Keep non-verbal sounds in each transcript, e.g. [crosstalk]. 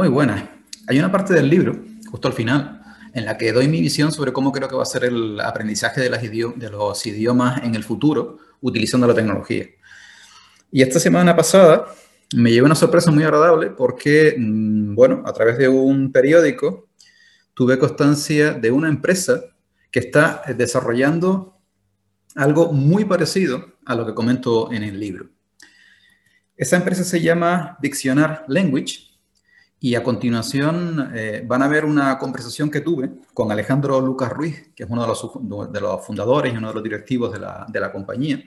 Muy buena. Hay una parte del libro, justo al final, en la que doy mi visión sobre cómo creo que va a ser el aprendizaje de, de los idiomas en el futuro utilizando la tecnología. Y esta semana pasada me llevé una sorpresa muy agradable porque, mm, bueno, a través de un periódico tuve constancia de una empresa que está desarrollando algo muy parecido a lo que comento en el libro. Esa empresa se llama Diccionar Language y a continuación eh, van a ver una conversación que tuve con Alejandro Lucas Ruiz, que es uno de los, de los fundadores y uno de los directivos de la, de la compañía,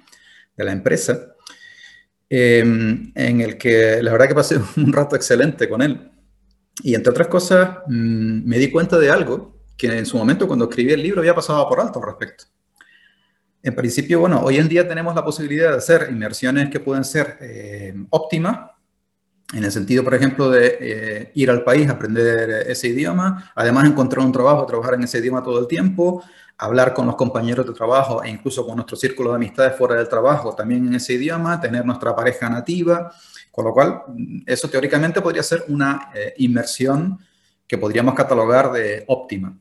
de la empresa, eh, en el que la verdad que pasé [laughs] un rato excelente con él. Y entre otras cosas, mm, me di cuenta de algo que en su momento cuando escribí el libro había pasado por alto al respecto. En principio, bueno, hoy en día tenemos la posibilidad de hacer inmersiones que pueden ser eh, óptimas, en el sentido, por ejemplo, de eh, ir al país, aprender ese idioma, además encontrar un trabajo, trabajar en ese idioma todo el tiempo, hablar con los compañeros de trabajo e incluso con nuestro círculo de amistades fuera del trabajo también en ese idioma, tener nuestra pareja nativa, con lo cual eso teóricamente podría ser una eh, inmersión que podríamos catalogar de óptima.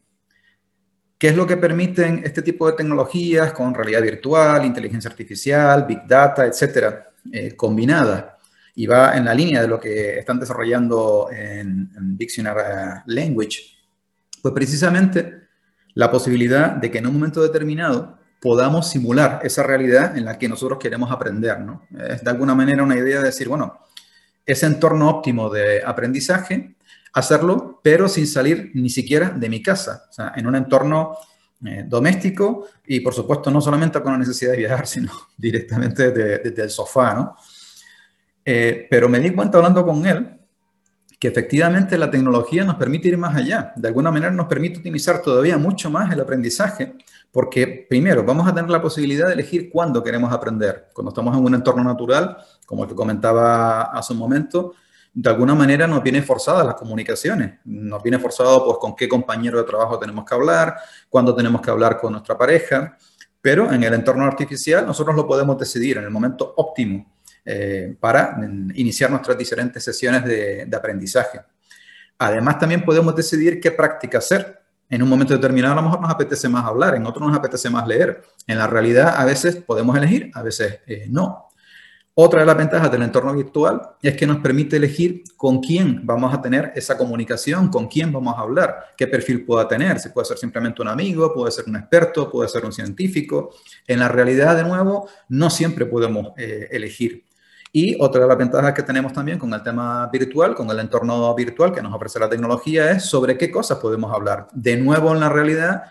¿Qué es lo que permiten este tipo de tecnologías con realidad virtual, inteligencia artificial, big data, etcétera, eh, combinadas? Y va en la línea de lo que están desarrollando en, Dictionary Language. Pues precisamente la posibilidad de que en un momento determinado podamos simular esa realidad en la que nosotros queremos aprender. ¿no? Es de alguna manera una idea de decir, bueno, ese entorno óptimo de aprendizaje, hacerlo, pero sin salir ni siquiera de mi casa, o sea, en un entorno eh, doméstico y por supuesto no solamente con la necesidad de viajar, [laughs] sino directamente desde, el sofá, ¿no? Eh, pero me di cuenta hablando con él que efectivamente la tecnología nos permite ir más allá. De alguna manera nos permite optimizar todavía mucho más el aprendizaje, porque primero vamos a tener la posibilidad de elegir cuándo queremos aprender. Cuando estamos en un entorno natural, como que comentaba hace un momento, de alguna manera nos viene forzada las comunicaciones, nos viene forzado pues con qué compañero de trabajo tenemos que hablar, cuándo tenemos que hablar con nuestra pareja, pero en el entorno artificial nosotros lo podemos decidir en el momento óptimo eh, para iniciar nuestras diferentes sesiones de, aprendizaje. Además, también podemos decidir qué práctica hacer. En un momento determinado a lo mejor nos apetece más hablar, en otro nos apetece más leer. En la realidad a veces podemos elegir, a veces eh, no. Otra de las ventajas del entorno virtual es que nos permite elegir con quién vamos a tener esa comunicación, con quién vamos a hablar, qué perfil pueda tener. Si puede ser simplemente un amigo, puede ser un experto, puede ser un científico. En la realidad, de nuevo, no siempre podemos eh, elegir. Y otra de las ventajas que tenemos también con el tema virtual, con el entorno virtual que nos ofrece la tecnología, es sobre qué cosas podemos hablar. De nuevo, en la realidad,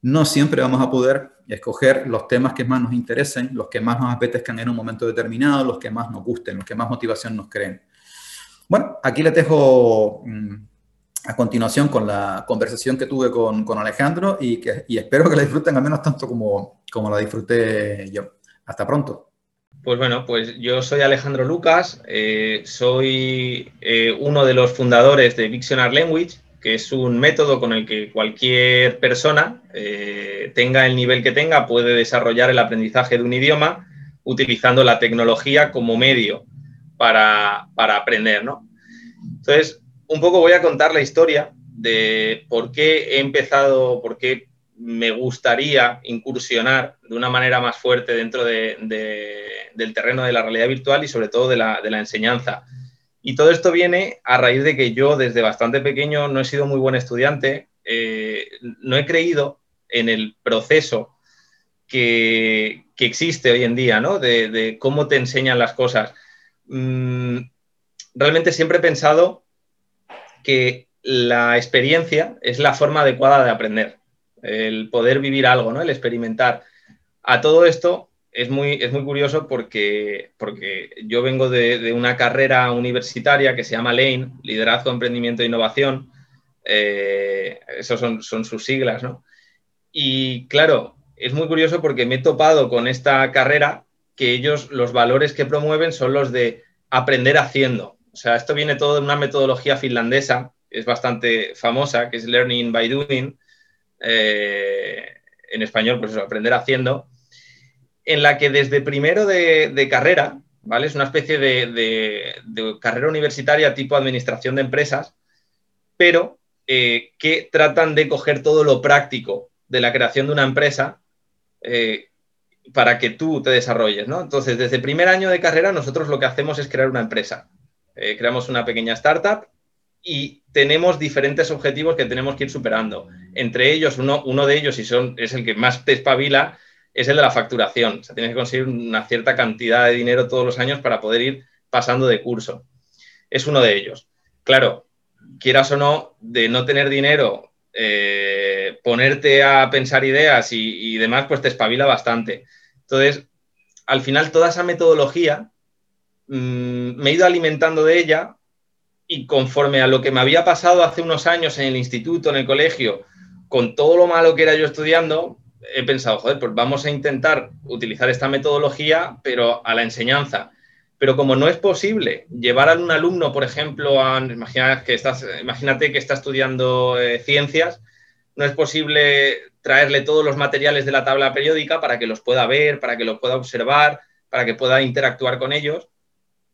no siempre vamos a poder escoger los temas que más nos interesen, los que más nos apetezcan en un momento determinado, los que más nos gusten, los que más motivación nos creen. Bueno, aquí les dejo mm, a continuación con la conversación que tuve con, con Alejandro y, que, y espero que la disfruten al menos tanto como, como la disfruté yo. Hasta pronto. Pues bueno, pues yo soy Alejandro Lucas, eh, soy eh, uno de los fundadores de Dictionary Language, que es un método con el que cualquier persona, eh, tenga el nivel que tenga, puede desarrollar el aprendizaje de un idioma utilizando la tecnología como medio para, para aprender, ¿no? Entonces, un poco voy a contar la historia de por qué he empezado, por qué me gustaría incursionar de una manera más fuerte dentro del terreno de la realidad virtual y sobre todo de la, enseñanza. Y todo esto viene a raíz de que yo desde bastante pequeño no he sido muy buen estudiante, eh, no he creído en el proceso que, existe hoy en día, ¿no? De, cómo te enseñan las cosas. Mm, realmente siempre he pensado que la experiencia es la forma adecuada de aprender el poder vivir algo, ¿no? El experimentar. A todo esto es muy, es muy curioso porque, porque yo vengo de, una carrera universitaria que se llama Lane, Liderazgo, Emprendimiento e Innovación. Eh, esos son, son sus siglas, ¿no? Y claro, es muy curioso porque me he topado con esta carrera que ellos, los valores que promueven son los de aprender haciendo. O sea, esto viene todo de una metodología finlandesa, es bastante famosa, que es Learning by Doing, eh, en español, pues eso, aprender haciendo, en la que desde primero de, carrera, ¿vale? Es una especie de, carrera universitaria tipo administración de empresas, pero eh, que tratan de coger todo lo práctico de la creación de una empresa eh, para que tú te desarrolles, ¿no? Entonces, desde primer año de carrera, nosotros lo que hacemos es crear una empresa. Creamos una pequeña startup y tenemos diferentes objetivos que tenemos que ir superando. Entre ellos, uno, uno de ellos, y son, es el que más te espabila, es el de la facturación. O sea, tienes que conseguir una cierta cantidad de dinero todos los años para poder ir pasando de curso. Es uno de ellos. Claro, quieras o no, de no tener dinero, eh, ponerte a pensar ideas y, demás, pues te espabila bastante. Entonces, al final, toda esa metodología mm, me he ido alimentando de ella y conforme a lo que me había pasado hace unos años en el instituto, en el colegio, con todo lo malo que era yo estudiando, he pensado, joder, pues vamos a intentar utilizar esta metodología, pero a la enseñanza. Pero como no es posible llevar a un alumno, por ejemplo, a, que estás, imagínate que está estudiando eh, ciencias, no es posible traerle todos los materiales de la tabla periódica para que los pueda ver, para que los pueda observar, para que pueda interactuar con ellos.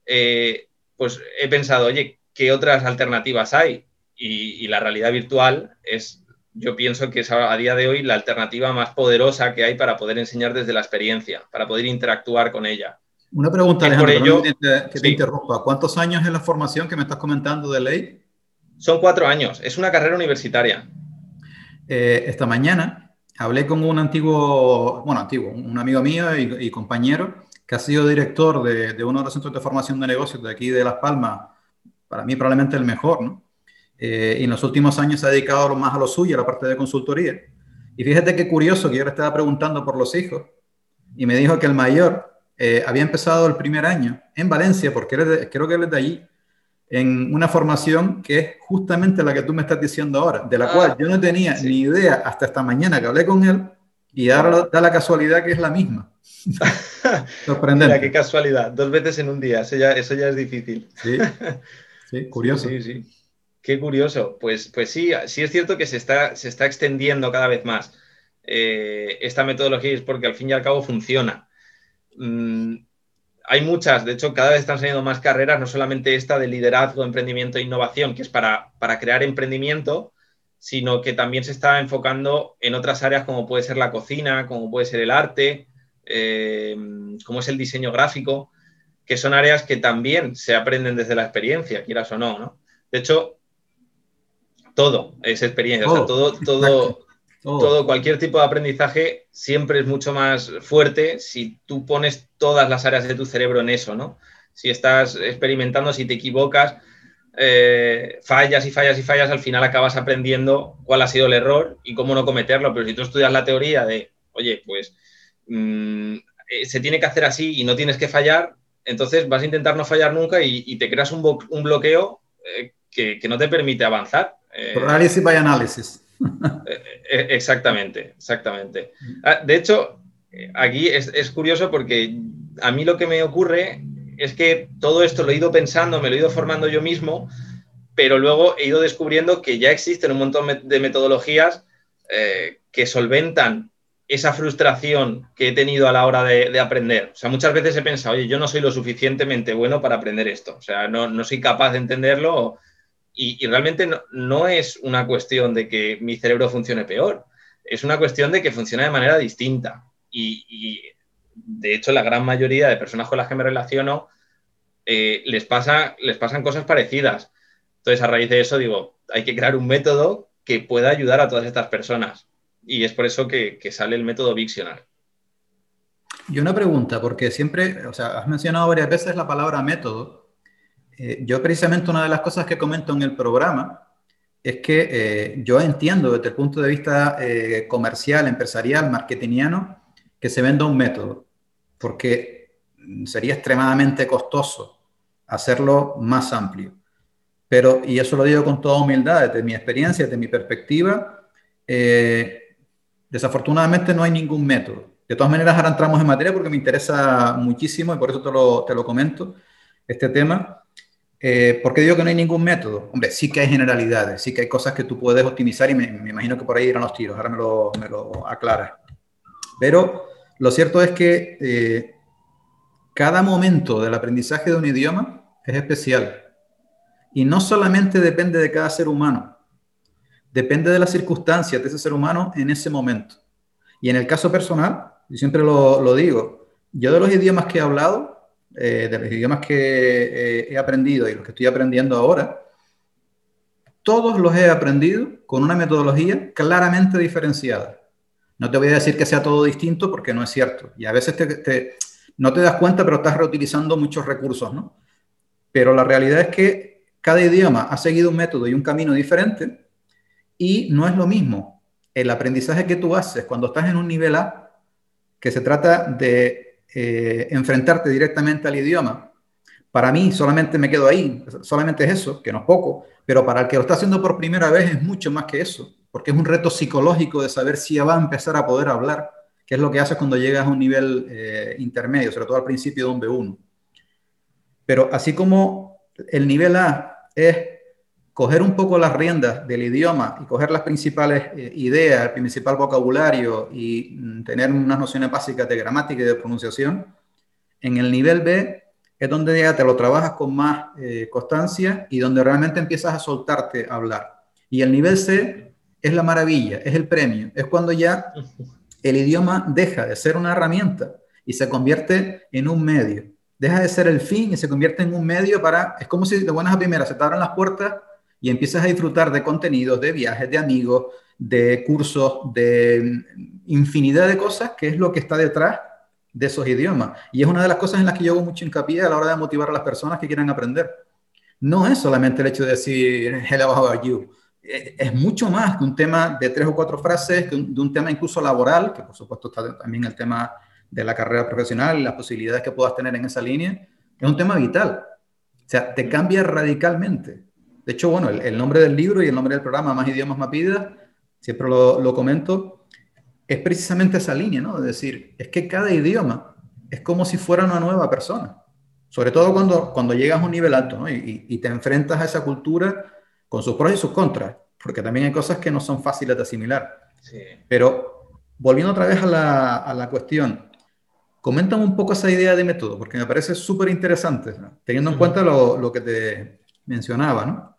Eh, pues he pensado, oye, ¿qué otras alternativas hay? Y, la realidad virtual es, yo pienso que es a día de hoy la alternativa más poderosa que hay para poder enseñar desde la experiencia, para poder interactuar con ella. Una pregunta, Alejandro, que te, interrumpa. ¿Cuántos años es la formación que me estás comentando de ley? Son cuatro años. Es una carrera universitaria. Eh, esta mañana hablé con un antiguo, bueno, antiguo, un amigo mío y, compañero que ha sido director de, uno de los centros de formación de negocios de aquí de Las Palmas, para mí probablemente el mejor, ¿no? Eh, y en los últimos años se ha dedicado más a lo suyo, a la parte de consultoría. Y fíjate qué curioso que yo le estaba preguntando por los hijos y me dijo que el mayor eh, había empezado el primer año en Valencia, porque creo que él es de allí, en una formación que es justamente la que tú me estás diciendo ahora, de la ah, cual yo no tenía ni idea hasta esta mañana que hablé con él, y ahora da la casualidad que es la misma. [laughs] Sorprendente. Mira, qué casualidad, dos veces en un día, eso ya, eso ya es difícil. Sí, sí curioso. [laughs] Sí, sí, Qué curioso. Pues, pues sí, sí es cierto que se está, se está extendiendo cada vez más eh, esta metodología, es porque al fin y al cabo funciona. Mm, hay muchas, de hecho, cada vez están saliendo más carreras, no solamente esta de liderazgo, emprendimiento e innovación, que es para, crear emprendimiento, sino que también se está enfocando en otras áreas como puede ser la cocina, como puede ser el arte, eh, como es el diseño gráfico, que son áreas que también se aprenden desde la experiencia, quieras o no, ¿no? De hecho, todo es experiencia, todo, todo, todo, cualquier tipo de aprendizaje siempre es mucho más fuerte si tú pones todas las áreas de tu cerebro en eso, ¿no? Si estás experimentando, si te equivocas, eh, fallas y fallas y fallas, al final acabas aprendiendo cuál ha sido el error y cómo no cometerlo. Pero si tú estudias la teoría de, oye, pues mm, eh, se tiene que hacer así y no tienes que fallar, entonces vas a intentar no fallar nunca y, te creas un, bloqueo eh, que, no te permite avanzar. Análisis by análisis. Eh, eh, exactamente, exactamente. Ah, de hecho, aquí es, curioso porque a mí lo que me ocurre es que todo esto lo he ido pensando, me lo he ido formando yo mismo, pero luego he ido descubriendo que ya existen un montón de metodologías eh, que solventan esa frustración que he tenido a la hora de, aprender. O sea, muchas veces he pensado, oye, yo no soy lo suficientemente bueno para aprender esto. O sea, no, no soy capaz de entenderlo y, realmente no, es una cuestión de que mi cerebro funcione peor, es una cuestión de que funciona de manera distinta. Y, de hecho, la gran mayoría de personas con las que me relaciono eh, les, pasa, les pasan cosas parecidas. Entonces, a raíz de eso, digo, hay que crear un método que pueda ayudar a todas estas personas. Y es por eso que, sale el método Victional. Y una pregunta, porque siempre, o sea, has mencionado varias veces la palabra método, eh, yo precisamente una de las cosas que comento en el programa es que eh, yo entiendo desde el punto de vista eh, comercial, empresarial, marketingiano, que se venda un método, porque sería extremadamente costoso hacerlo más amplio. Pero, y eso lo digo con toda humildad, desde mi experiencia, desde mi perspectiva, desafortunadamente no hay ningún método. De todas maneras, ahora entramos en materia porque me interesa muchísimo y por eso te lo, te lo comento, este tema. Eh, ¿Por qué digo que no hay ningún método? Hombre, sí que hay generalidades, sí que hay cosas que tú puedes optimizar y me, imagino que por ahí irán los tiros, ahora me lo, me lo aclaras. Pero lo cierto es que eh, cada momento del aprendizaje de un idioma es especial. Y no solamente depende de cada ser humano, depende de las circunstancias de ese ser humano en ese momento. Y en el caso personal, yo siempre lo, digo, yo de los idiomas que he hablado, eh, de los idiomas que eh, he aprendido y los que estoy aprendiendo ahora, todos los he aprendido con una metodología claramente diferenciada. No te voy a decir que sea todo distinto porque no es cierto. Y a veces te, no te das cuenta, pero estás reutilizando muchos recursos, ¿no? Pero la realidad es que cada idioma ha seguido un método y un camino diferente y no es lo mismo el aprendizaje que tú haces cuando estás en un nivel A, que se trata de eh, enfrentarte directamente al idioma. Para mí solamente me quedo ahí, solamente es eso, que no es poco, pero para el que lo está haciendo por primera vez es mucho más que eso, porque es un reto psicológico de saber si ya va a empezar a poder hablar, que es lo que haces cuando llegas a un nivel eh, intermedio, sobre todo al principio de un B1. Pero así como el nivel A es coger un poco las riendas del idioma y coger las principales eh, ideas, el principal vocabulario y mm, tener unas nociones básicas de gramática y de pronunciación, en el nivel B es donde ya te lo trabajas con más eh, constancia y donde realmente empiezas a soltarte a hablar. Y el nivel C es la maravilla, es el premio, es cuando ya el idioma deja de ser una herramienta y se convierte en un medio. Deja de ser el fin y se convierte en un medio para, es como si de buenas a primeras se te abran las puertas y empiezas a disfrutar de contenidos, de viajes, de amigos, de cursos, de infinidad de cosas, que es lo que está detrás de esos idiomas. Y es una de las cosas en las que yo hago mucho hincapié a la hora de motivar a las personas que quieran aprender. No es solamente el hecho de decir, hello, how are you? Es mucho más que un tema de tres o cuatro frases, de un tema incluso laboral, que por supuesto está también el tema de la carrera profesional y las posibilidades que puedas tener en esa línea. Es un tema vital. O sea, te cambia radicalmente. De hecho, bueno, el, nombre del libro y el nombre del programa, Más idiomas, más vidas, siempre lo, lo comento, es precisamente esa línea, ¿no? Es decir, es que cada idioma es como si fuera una nueva persona. Sobre todo cuando, cuando llegas a un nivel alto, ¿no? Y, te enfrentas a esa cultura con sus pros y sus contras, porque también hay cosas que no son fáciles de asimilar. Sí. Pero volviendo otra vez a la, a la cuestión, coméntame un poco esa idea de método, porque me parece súper interesante, teniendo en cuenta lo, lo, que te mencionaba, ¿no?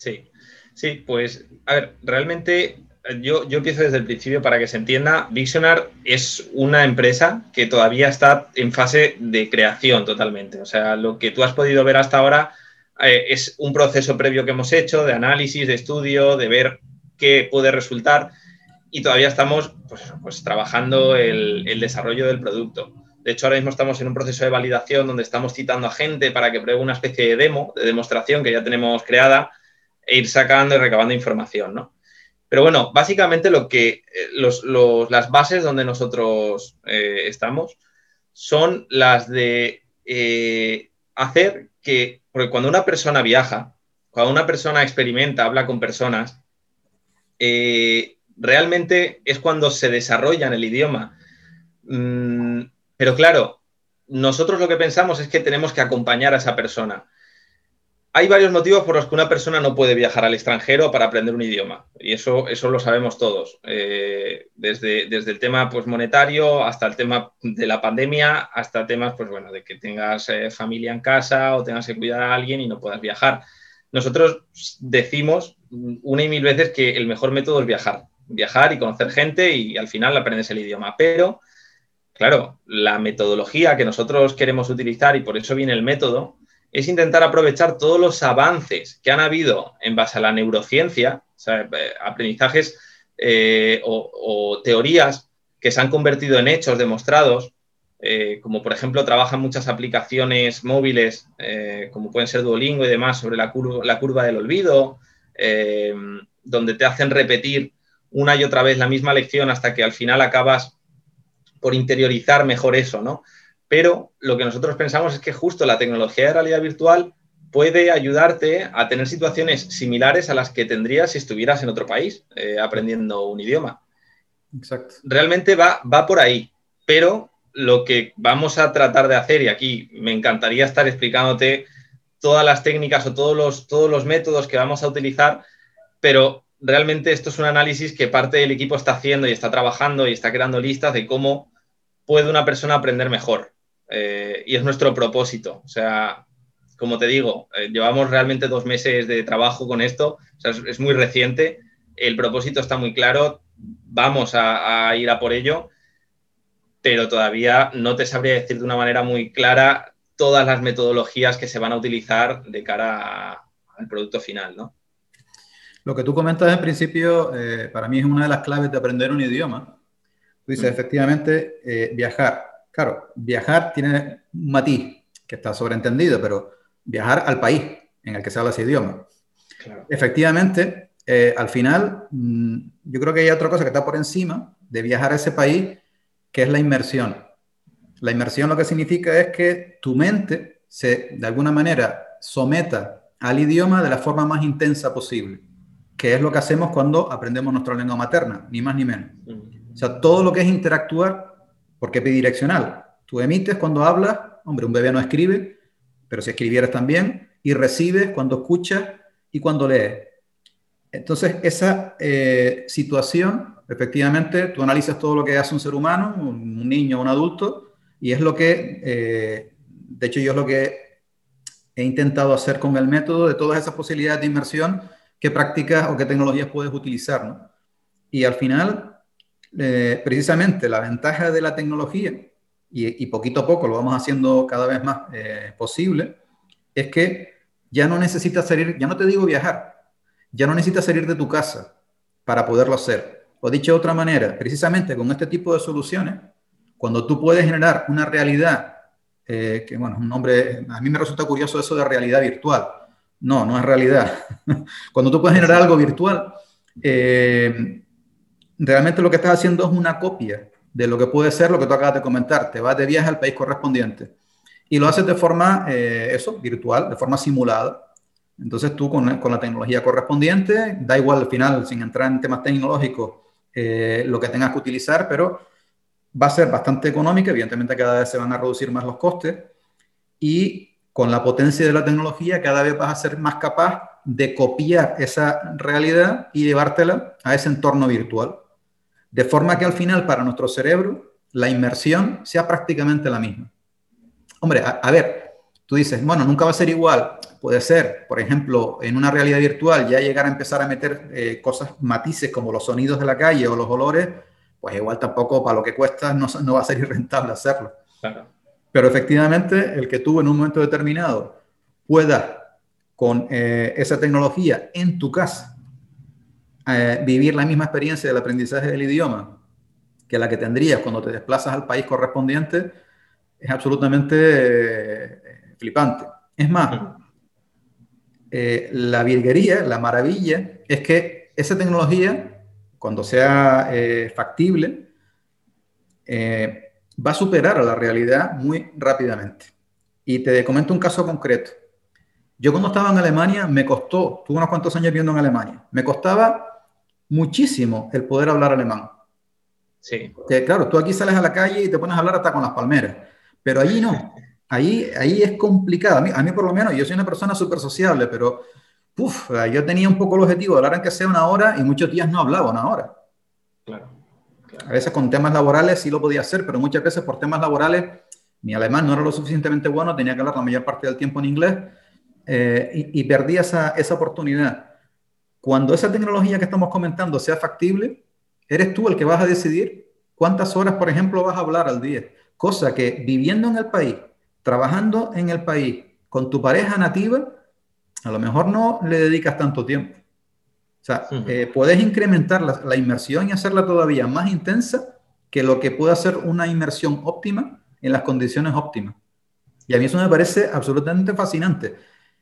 Sí, sí, pues, a ver, realmente yo, yo empiezo desde el principio para que se entienda. Visionar es una empresa que todavía está en fase de creación totalmente. O sea, lo que tú has podido ver hasta ahora eh, es un proceso previo que hemos hecho de análisis, de estudio, de ver qué puede resultar y todavía estamos pues, pues trabajando el, el, desarrollo del producto. De hecho, ahora mismo estamos en un proceso de validación donde estamos citando a gente para que pruebe una especie de demo, de demostración que ya tenemos creada e ir sacando y recabando información, ¿no? Pero bueno, básicamente lo que eh, las bases donde nosotros eh, estamos son las de eh, hacer que, porque cuando una persona viaja, cuando una persona experimenta, habla con personas, realmente es cuando se desarrolla en el idioma. Mm, pero claro, nosotros lo que pensamos es que tenemos que acompañar a esa persona hay varios motivos por los que una persona no puede viajar al extranjero para aprender un idioma. Y eso, eso lo sabemos todos. Eh, desde, desde, el tema pues, monetario hasta el tema de la pandemia, hasta temas pues, bueno, de que tengas eh, familia en casa o tengas que cuidar a alguien y no puedas viajar. Nosotros decimos una y mil veces que el mejor método es viajar. Viajar y conocer gente y al final aprendes el idioma. Pero, claro, la metodología que nosotros queremos utilizar y por eso viene el método es intentar aprovechar todos los avances que han habido en base a la neurociencia, eh, aprendizajes eh, o, teorías que se han convertido en hechos demostrados, eh, como por ejemplo trabajan muchas aplicaciones móviles, como pueden ser Duolingo y demás, sobre la, curva, la curva del olvido, donde te hacen repetir una y otra vez la misma lección hasta que al final acabas por interiorizar mejor eso, ¿no? Pero lo que nosotros pensamos es que justo la tecnología de realidad virtual puede ayudarte a tener situaciones similares a las que tendrías si estuvieras en otro país eh, aprendiendo un idioma. Exacto. Realmente va, va por ahí, pero lo que vamos a tratar de hacer, y aquí me encantaría estar explicándote todas las técnicas o todos los, todos los métodos que vamos a utilizar, pero realmente esto es un análisis que parte del equipo está haciendo y está trabajando y está creando listas de cómo puede una persona aprender mejor. Eh, y es nuestro propósito. O sea, como te digo, eh, llevamos realmente dos meses de trabajo con esto, es, muy reciente, el propósito está muy claro, vamos a, ir a por ello, pero todavía no te sabría decir de una manera muy clara todas las metodologías que se van a utilizar de cara al producto final, ¿no? Lo que tú comentas en principio, eh, para mí es una de las claves de aprender un idioma. Tú dices, mm. efectivamente, viajar. Claro, viajar tiene un matiz que está sobreentendido, pero viajar al país en el que se habla ese idioma. Efectivamente, eh, al final, mm, yo creo que hay otra cosa que está por encima de viajar a ese país, que es la inmersión. La inmersión lo que significa es que tu mente se, de alguna manera, someta al idioma de la forma más intensa posible, que es lo que hacemos cuando aprendemos nuestra lengua materna, ni más ni menos. O sea, todo lo que es interactuar, porque es bidireccional. Tú emites cuando hablas, hombre, un bebé no escribe, pero si escribieras también, y recibes cuando escuchas y cuando lees. Entonces, esa eh, situación, efectivamente, tú analizas todo lo que hace un ser humano, un, niño un adulto, y es lo que, eh, de hecho, yo es lo que he intentado hacer con el método de todas esas posibilidades de inmersión, qué prácticas o qué tecnologías puedes utilizar. ¿no? Y al final, eh, precisamente la ventaja de la tecnología y, poquito a poco lo vamos haciendo cada vez más eh, posible, es que ya no necesitas salir, ya no te digo viajar, ya no necesitas salir de tu casa para poderlo hacer. O dicho de otra manera, precisamente con este tipo de soluciones, cuando tú puedes generar una realidad, eh, que bueno, un nombre, a mí me resulta curioso eso de realidad virtual. No, no es realidad. [laughs] cuando tú puedes generar algo virtual, eh, realmente lo que estás haciendo es una copia de lo que puede ser lo que tú acabas de comentar. Te vas de viaje al país correspondiente y lo haces de forma, eh, eso, virtual, de forma simulada. Entonces tú con, con, la tecnología correspondiente, da igual al final, sin entrar en temas tecnológicos, eh, lo que tengas que utilizar, pero va a ser bastante económica, evidentemente cada vez se van a reducir más los costes y con la potencia de la tecnología cada vez vas a ser más capaz de copiar esa realidad y llevártela a ese entorno virtual. De forma que al final para nuestro cerebro la inmersión sea prácticamente la misma. Hombre, a, ver, tú dices, bueno, nunca va a ser igual. Puede ser, por ejemplo, en una realidad virtual ya llegar a empezar a meter eh, cosas, matices como los sonidos de la calle o los olores, pues igual tampoco para lo que cuesta no, no va a ser rentable hacerlo. Pero efectivamente, el que tú en un momento determinado puedas con eh, esa tecnología en tu casa eh, vivir la misma experiencia del aprendizaje del idioma que la que tendrías cuando te desplazas al país correspondiente, es absolutamente eh, flipante. Es más, eh, la virguería, la maravilla, es que esa tecnología, cuando sea factible, va a superar a la realidad muy rápidamente. Y te comento un caso concreto. Yo cuando estaba en Alemania me costó, tuve unos cuantos años viviendo en Alemania, me costaba muchísimo el poder hablar alemán. Sí. Que, claro, tú aquí sales a la calle y te pones a hablar hasta con las palmeras, pero allí no. Ahí, ahí es complicado. A mí, a mí por lo menos, yo soy una persona súper sociable, pero uf, yo tenía un poco el objetivo de hablar en que sea una hora y muchos días no hablaba una hora. Claro, A veces con temas laborales sí lo podía hacer, pero muchas veces por temas laborales mi alemán no era lo suficientemente bueno, tenía que hablar la mayor parte del tiempo en inglés eh, y, y, perdí esa, esa oportunidad. Cuando esa tecnología que estamos comentando sea factible, eres tú el que vas a decidir cuántas horas, por ejemplo, vas a hablar al día. Cosa que viviendo en el país, trabajando en el país, con tu pareja nativa, a lo mejor no le dedicas tanto tiempo. O sea, eh, puedes incrementar la, la, inmersión y hacerla todavía más intensa que lo que puede hacer una inmersión óptima en las condiciones óptimas. Y a mí eso me parece absolutamente fascinante.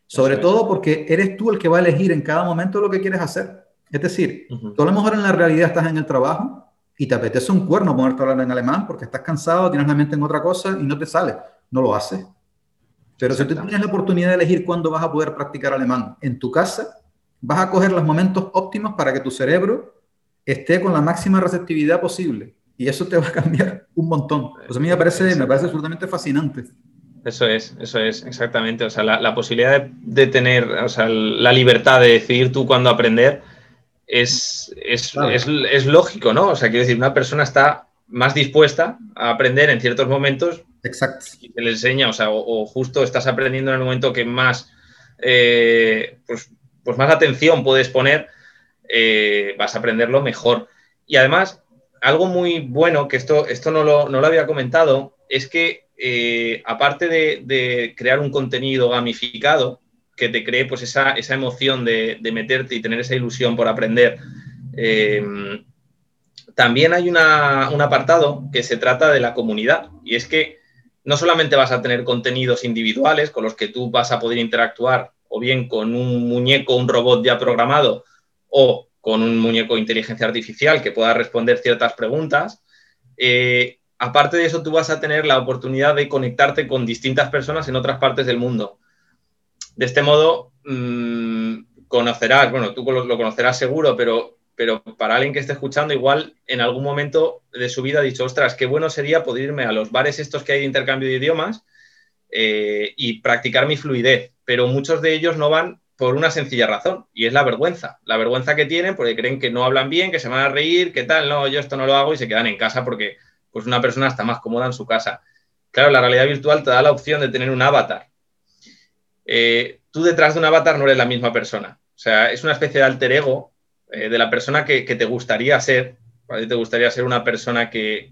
Sobre todo porque eres tú el que va a elegir en cada momento lo que quieres hacer. Es decir, tú a lo mejor en la realidad estás en el trabajo y te apetece un cuerno ponerte a hablar en alemán porque estás cansado, tienes la mente en otra cosa y no te sale. No lo haces. Pero si tú tienes la oportunidad de elegir cuándo vas a poder practicar alemán en tu casa, vas a coger los momentos óptimos para que tu cerebro esté con la máxima receptividad posible. Y eso te va a [laughs] cambiar un montón. Pues a mí me parece, me parece absolutamente fascinante. Eso es, eso es, exactamente. O sea, la, posibilidad de, tener o sea, la libertad de decidir tú cuándo aprender es, es, es, lógico, ¿no? O sea, quiero decir, una persona está más dispuesta a aprender en ciertos momentos Exacto. Y te le enseña, o sea, o, justo estás aprendiendo en el momento que más, eh, pues, pues, más atención puedes poner, eh, vas a aprenderlo mejor. Y además, algo muy bueno, que esto, esto no, lo, no lo había comentado, es que eh, aparte de, crear un contenido gamificado que te cree pues esa, emoción de, meterte y tener esa ilusión por aprender, eh, también hay un apartado que se trata de la comunidad. Y es que no solamente vas a tener contenidos individuales con los que tú vas a poder interactuar o bien con un muñeco, un robot ya programado o con un muñeco de inteligencia artificial que pueda responder ciertas preguntas, eh, aparte de eso, tú vas a tener la oportunidad de conectarte con distintas personas en otras partes del mundo. De este modo, mm, conocerás, bueno, tú lo, conocerás seguro, pero, pero para alguien que esté escuchando, igual en algún momento de su vida ha dicho, ostras, qué bueno sería poder irme a los bares estos que hay de intercambio de idiomas eh, y practicar mi fluidez, pero muchos de ellos no van por una sencilla razón, y es la vergüenza. La vergüenza que tienen porque creen que no hablan bien, que se van a reír, que tal, no, yo esto no lo hago y se quedan en casa porque pues una persona está más cómoda en su casa. Claro, la realidad virtual te da la opción de tener un avatar. Eh, tú detrás de un avatar no eres la misma persona. O sea, es una especie de alter ego eh, de la persona que, te gustaría ser. A te gustaría ser una persona que,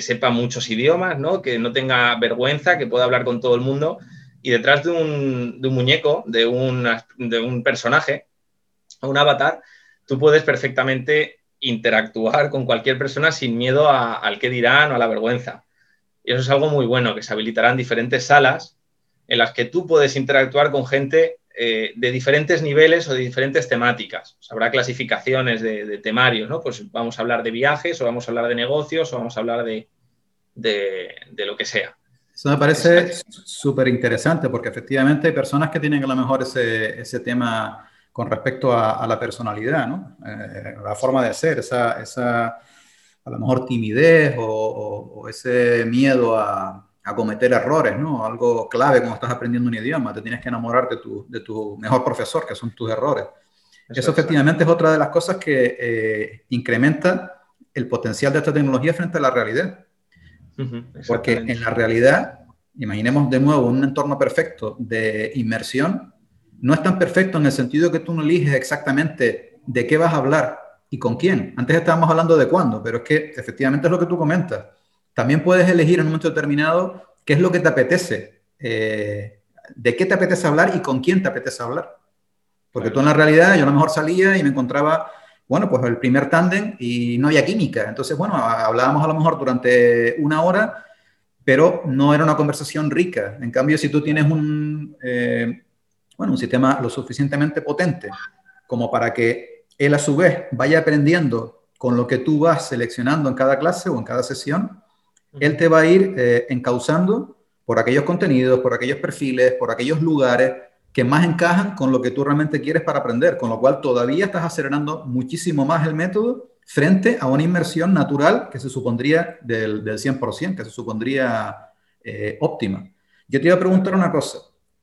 sepa muchos idiomas, ¿no? que no tenga vergüenza, que pueda hablar con todo el mundo. Y detrás de un, muñeco, de, de un personaje, un avatar, tú puedes perfectamente interactuar con cualquier persona sin miedo al que dirán o a la vergüenza. Y eso es algo muy bueno, que se habilitarán diferentes salas en las que tú puedes interactuar con gente eh, de diferentes niveles o de diferentes temáticas. habrá clasificaciones de, temarios, ¿no? Pues vamos a hablar de viajes o vamos a hablar de negocios o vamos a hablar de, lo que sea. Eso me parece súper interesante porque efectivamente hay personas que tienen a lo mejor ese, ese tema con respecto a, la personalidad, ¿no? Eh, la forma de ser, esa, esa, a lo mejor timidez o, ese miedo a, a, cometer errores, ¿no? Algo clave cuando estás aprendiendo un idioma, te tienes que enamorar de tu, de tu mejor profesor, que son tus errores. Eso, efectivamente es otra de las cosas que eh, incrementa el potencial de esta tecnología frente a la realidad. Porque en la realidad, imaginemos de nuevo un entorno perfecto de inmersión, no es tan perfecto en el sentido que tú no eliges exactamente de qué vas a hablar y con quién. Antes estábamos hablando de cuándo, pero es que efectivamente es lo que tú comentas. También puedes elegir en un momento determinado qué es lo que te apetece, eh, de qué te apetece hablar y con quién te apetece hablar. Porque tú en la realidad, yo a lo mejor salía y me encontraba, bueno, pues el primer tándem y no había química. Entonces, bueno, hablábamos a lo mejor durante una hora, pero no era una conversación rica. En cambio, si tú tienes un... Eh, bueno, un sistema lo suficientemente potente como para que él a su vez vaya aprendiendo con lo que tú vas seleccionando en cada clase o en cada sesión, él te va a ir eh, encauzando por aquellos contenidos, por aquellos perfiles, por aquellos lugares que más encajan con lo que tú realmente quieres para aprender, con lo cual todavía estás acelerando muchísimo más el método frente a una inmersión natural que se supondría del, del 100%, que se supondría eh, óptima. Yo te iba a preguntar una cosa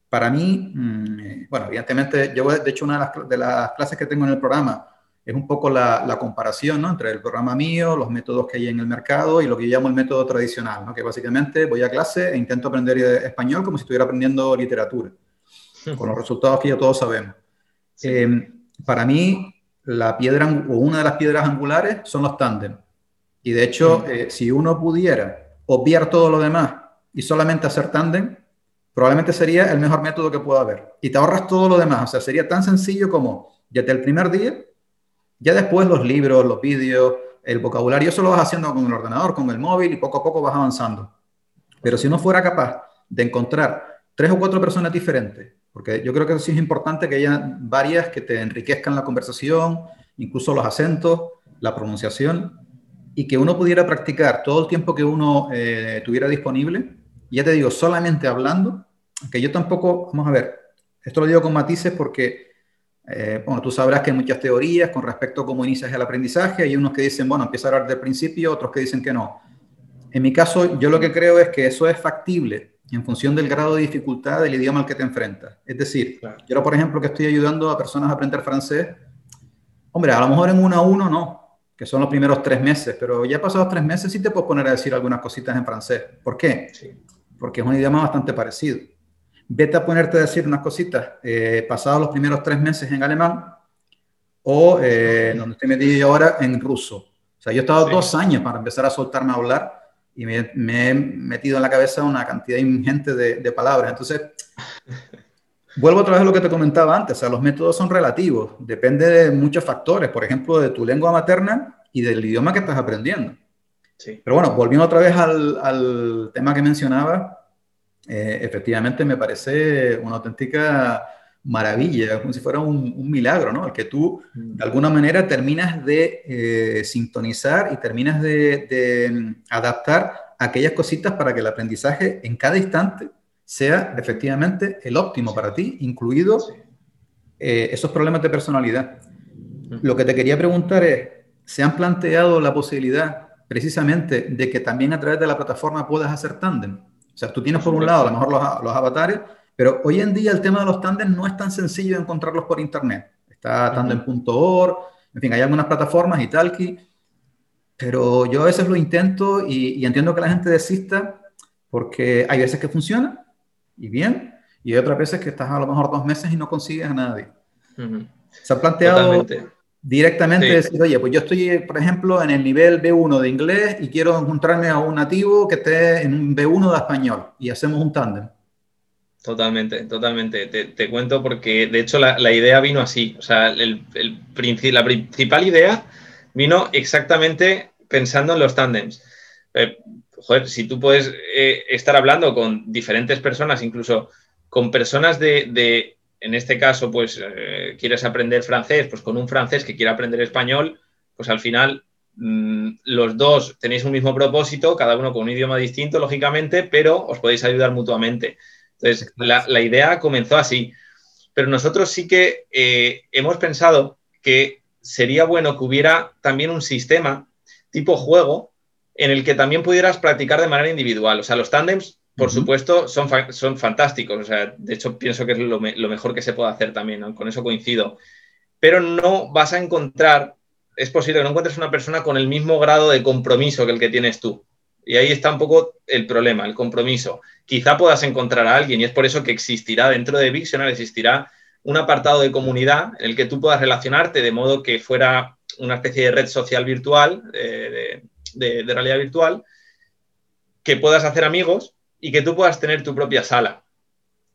para mí, mm, bueno, evidentemente, yo de hecho una de las, clases que tengo en el programa es un poco la, comparación ¿no? entre el programa mío, los métodos que hay en el mercado y lo que yo llamo el método tradicional, ¿no? que básicamente voy a clase e intento aprender español como si estuviera aprendiendo literatura, [laughs] con los resultados que ya todos sabemos. Em, para mí, la piedra o una de las piedras angulares son los tándem. Y de hecho, eh, si uno pudiera obviar todo lo demás y solamente hacer tándem, probablemente sería el mejor método que pueda haber. Y te ahorras todo lo demás. O sea, sería tan sencillo como, ya el primer día, ya después los libros, los vídeos, el vocabulario, eso lo vas haciendo con el ordenador, con el móvil y poco a poco vas avanzando. Pero si uno fuera capaz de encontrar tres o cuatro personas diferentes, porque yo creo que sí es importante que haya varias que te enriquezcan la conversación, incluso los acentos, la pronunciación, y que uno pudiera practicar todo el tiempo que uno eh, tuviera disponible, ya te digo, solamente hablando, que yo tampoco, vamos a ver, esto lo digo con matices porque, eh, bueno, tú sabrás que hay muchas teorías con respecto a cómo inicias el aprendizaje, hay unos que dicen, bueno, empieza a hablar del principio, otros que dicen que no. En mi caso, yo lo que creo es que eso es factible en función del grado de dificultad del idioma al que te enfrentas. Es decir, yo, por ejemplo, que estoy ayudando a personas a aprender francés, hombre, a lo mejor en uno a uno no, que son los primeros tres meses, pero ya pasados tres meses sí te puedo poner a decir algunas cositas en francés. ¿Por qué? Porque es un idioma bastante parecido. Vete a ponerte a decir unas cositas eh, pasados los primeros tres meses en alemán o eh, donde estoy metido ahora en ruso. O sea, yo he estado dos años para empezar a soltarme a hablar y me, he metido en la cabeza una cantidad ingente de, de palabras. Entonces, [laughs] Vuelvo otra vez a lo que te comentaba antes, o sea, los métodos son relativos, depende de muchos factores, por ejemplo, de tu lengua materna y del idioma que estás aprendiendo. Sí. Pero bueno, volviendo otra vez al, al tema que mencionaba, eh, efectivamente me parece una auténtica maravilla, como si fuera un, un milagro, ¿no? El que tú mm. de alguna manera terminas de eh, sintonizar y terminas de, de mm, adaptar aquellas cositas para que el aprendizaje en cada instante sea efectivamente el óptimo para ti, incluido eh, esos problemas de personalidad. Lo que te quería preguntar es, ¿se han planteado la posibilidad precisamente de que también a través de la plataforma puedas hacer tándem? O sea, tú tienes por un lado a lo mejor los, avatares, pero hoy en día el tema de los tándem no es tan sencillo de encontrarlos por internet. Está tandem.org, en fin, hay algunas plataformas y tal, pero yo a veces lo intento y, y entiendo que la gente desista porque hay veces que funciona y bien, y hay otras veces que estás a lo mejor dos meses y no consigues a nadie. Se ha planteado directamente decir, oye, pues yo estoy, por ejemplo, en el nivel B1 de inglés y quiero encontrarme a un nativo que esté en un B1 de español y hacemos un tándem. Totalmente, totalmente. Te, cuento porque de hecho la, idea vino así. O sea, el, el, la principal idea vino exactamente pensando en los tándems. Eh, joder, si tú puedes eh, estar hablando con diferentes personas, incluso con personas de, en este caso, pues eh, quieres aprender francés, pues con un francés que quiere aprender español, pues al final mm, los dos tenéis un mismo propósito, cada uno con un idioma distinto, lógicamente, pero os podéis ayudar mutuamente. Entonces, la, idea comenzó así. Pero nosotros sí que eh, hemos pensado que sería bueno que hubiera también un sistema tipo juego en el que también pudieras practicar de manera individual. O sea, los tándems, por supuesto, son, son fantásticos. O sea, de hecho, pienso que es lo, mejor que se puede hacer también, con eso coincido. Pero no vas a encontrar, es posible que no encuentres una persona con el mismo grado de compromiso que el que tienes tú. Y ahí está un poco el problema, el compromiso. Quizá puedas encontrar a alguien y es por eso que existirá dentro de Victional, existirá un apartado de comunidad en el que tú puedas relacionarte de modo que fuera una especie de red social virtual, eh, de, realidad virtual, que puedas hacer amigos y que tú puedas tener tu propia sala.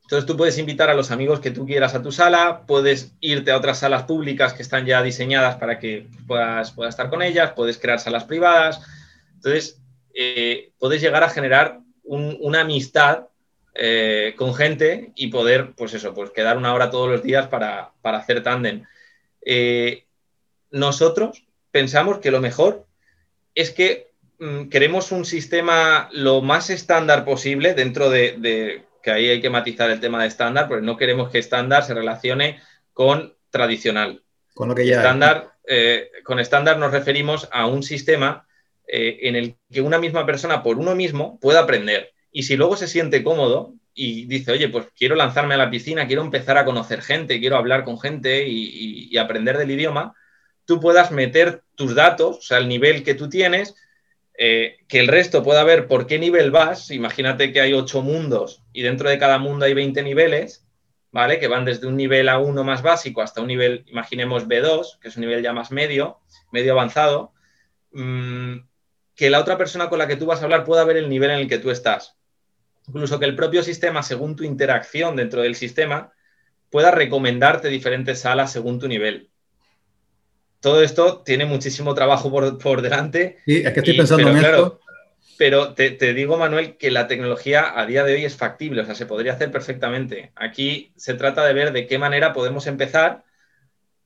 Entonces tú puedes invitar a los amigos que tú quieras a tu sala, puedes irte a otras salas públicas que están ya diseñadas para que puedas, estar con ellas, puedes crear salas privadas. Entonces, eh, puedes llegar a generar una amistad eh, con gente y poder, pues eso, pues quedar una hora todos los días para, hacer tándem. Eh, nosotros pensamos que lo mejor es que queremos un sistema lo más estándar posible dentro de, que ahí hay que matizar el tema de estándar, porque no queremos que estándar se relacione con tradicional. Con lo que ya estándar, eh, con estándar nos referimos a un sistema eh, en el que una misma persona por uno mismo pueda aprender. Y si luego se siente cómodo y dice, oye, pues quiero lanzarme a la piscina, quiero empezar a conocer gente, quiero hablar con gente y aprender del idioma, tú puedas meter tus datos, o sea, el nivel que tú tienes, eh, que el resto pueda ver por qué nivel vas. Imagínate que hay ocho mundos y dentro de cada mundo hay 20 niveles, ¿vale? Que van desde un nivel A1 más básico hasta un nivel, imaginemos B2, que es un nivel ya más medio, medio avanzado. Mm, que la otra persona con la que tú vas a hablar pueda ver el nivel en el que tú estás. Incluso que el propio sistema, según tu interacción dentro del sistema, pueda recomendarte diferentes salas según tu nivel todo esto tiene muchísimo trabajo por, delante. Sí, es que estoy pensando en esto. Pero te, digo, Manuel, que la tecnología a día de hoy es factible, o sea, se podría hacer perfectamente. Aquí se trata de ver de qué manera podemos empezar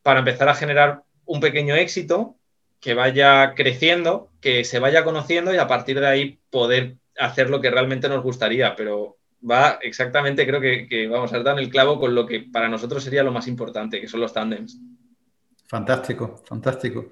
para empezar a generar un pequeño éxito que vaya creciendo, que se vaya conociendo y a partir de ahí poder hacer lo que realmente nos gustaría. Pero va exactamente, creo que, que vamos a dar en el clavo con lo que para nosotros sería lo más importante, que son los tandems. Fantástico, fantástico.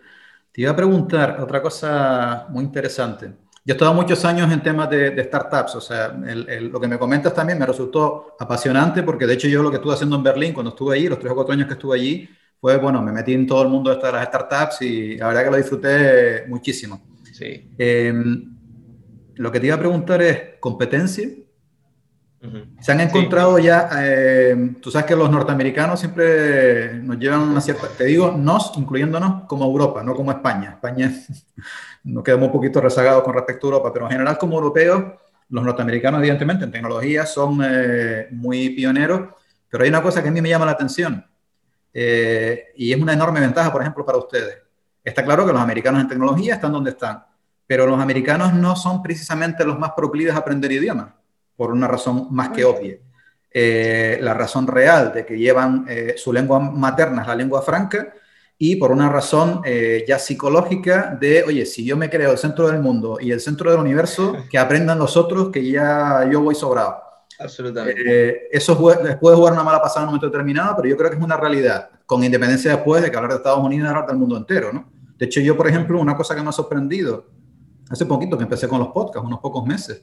Te iba a preguntar otra cosa muy interesante. Yo he estado muchos años en temas de, startups, o sea, lo que me comentas también me resultó apasionante porque de hecho yo lo que estuve haciendo en Berlín cuando estuve allí, los tres o cuatro años que estuve allí, fue, bueno, me metí en todo el mundo de las startups y la verdad que lo disfruté muchísimo. Sí. Em, lo que te iba a preguntar es, ¿competencia? Se han encontrado ya, eh, tú sabes que los norteamericanos siempre nos llevan una cierta, te digo, nos, incluyéndonos como Europa, no como España. España [laughs] nos quedamos un poquito rezagados con respecto a Europa, pero en general como europeos, los norteamericanos evidentemente en tecnología son eh, muy pioneros, pero hay una cosa que a mí me llama la atención eh, y es una enorme ventaja, por ejemplo, para ustedes. Está claro que los americanos en tecnología están donde están, pero los americanos no son precisamente los más proclives a aprender idiomas por una razón más que obvia. Eh, la razón real de que llevan eh, su lengua materna es la lengua franca y por una razón eh, ya psicológica de, oye, si yo me creo el centro del mundo y el centro del universo, [laughs] que aprendan los otros que ya yo voy sobrado. Absolutamente. eso puede jugar una mala pasada en un momento determinado, pero yo creo que es una realidad, con independencia después de que hablar de Estados Unidos es hablar del mundo entero, ¿no? De hecho, yo, por ejemplo, una cosa que me ha sorprendido, hace poquito que empecé con los podcasts, unos pocos meses,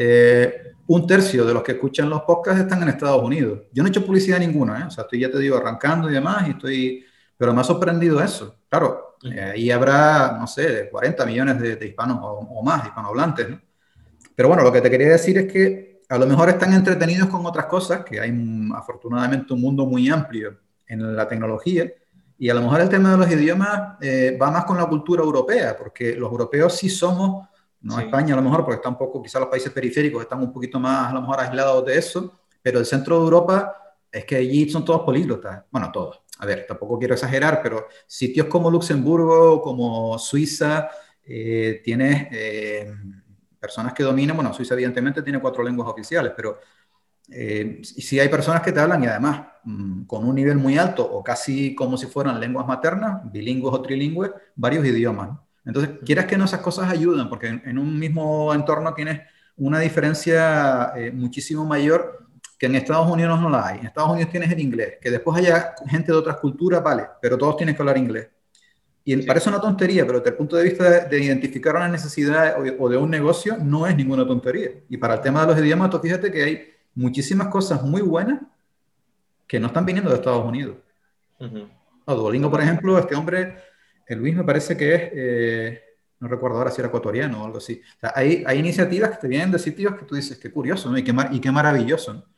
eh, un tercio de los que escuchan los podcasts están en Estados Unidos. Yo no he hecho publicidad ninguna, ¿eh? o sea, estoy, ya te digo, arrancando y demás, y estoy, pero me ha sorprendido eso. Claro, eh, ahí habrá, no sé, 40 millones de, hispanos o, más, hispanohablantes, ¿no? Pero bueno, lo que te quería decir es que a lo mejor están entretenidos con otras cosas, que hay afortunadamente un mundo muy amplio en la tecnología, y a lo mejor el tema de los idiomas eh, va más con la cultura europea, porque los europeos sí somos no España a lo mejor, porque está un poco, quizás los países periféricos están un poquito más a lo mejor aislados de eso, pero el centro de Europa es que allí son todos políglotas, bueno, todos, a ver, tampoco quiero exagerar, pero sitios como Luxemburgo, como Suiza, eh, tienes eh, personas que dominan, bueno, Suiza evidentemente tiene cuatro lenguas oficiales, pero eh, si hay personas que te hablan y además mm, con un nivel muy alto o casi como si fueran lenguas maternas, bilingües o trilingües, varios idiomas. ¿no? Entonces, quieras que no, esas cosas ayudan, porque en, un mismo entorno tienes una diferencia eh, muchísimo mayor que en Estados Unidos no la hay. En Estados Unidos tienes el inglés, que después haya gente de otras culturas, vale, pero todos tienen que hablar inglés. Y parece una tontería, pero desde el punto de vista de, identificar una necesidad o, de un negocio, no es ninguna tontería. Y para el tema de los idiomas, tú fíjate que hay muchísimas cosas muy buenas que no están viniendo de Estados Unidos. Uh Duolingo, por ejemplo, este hombre el Luis me parece que es, eh, no recuerdo ahora si era ecuatoriano o algo así. hay, hay, iniciativas que te vienen de sitios que tú dices, qué curioso, ¿no? y, qué y qué maravilloso.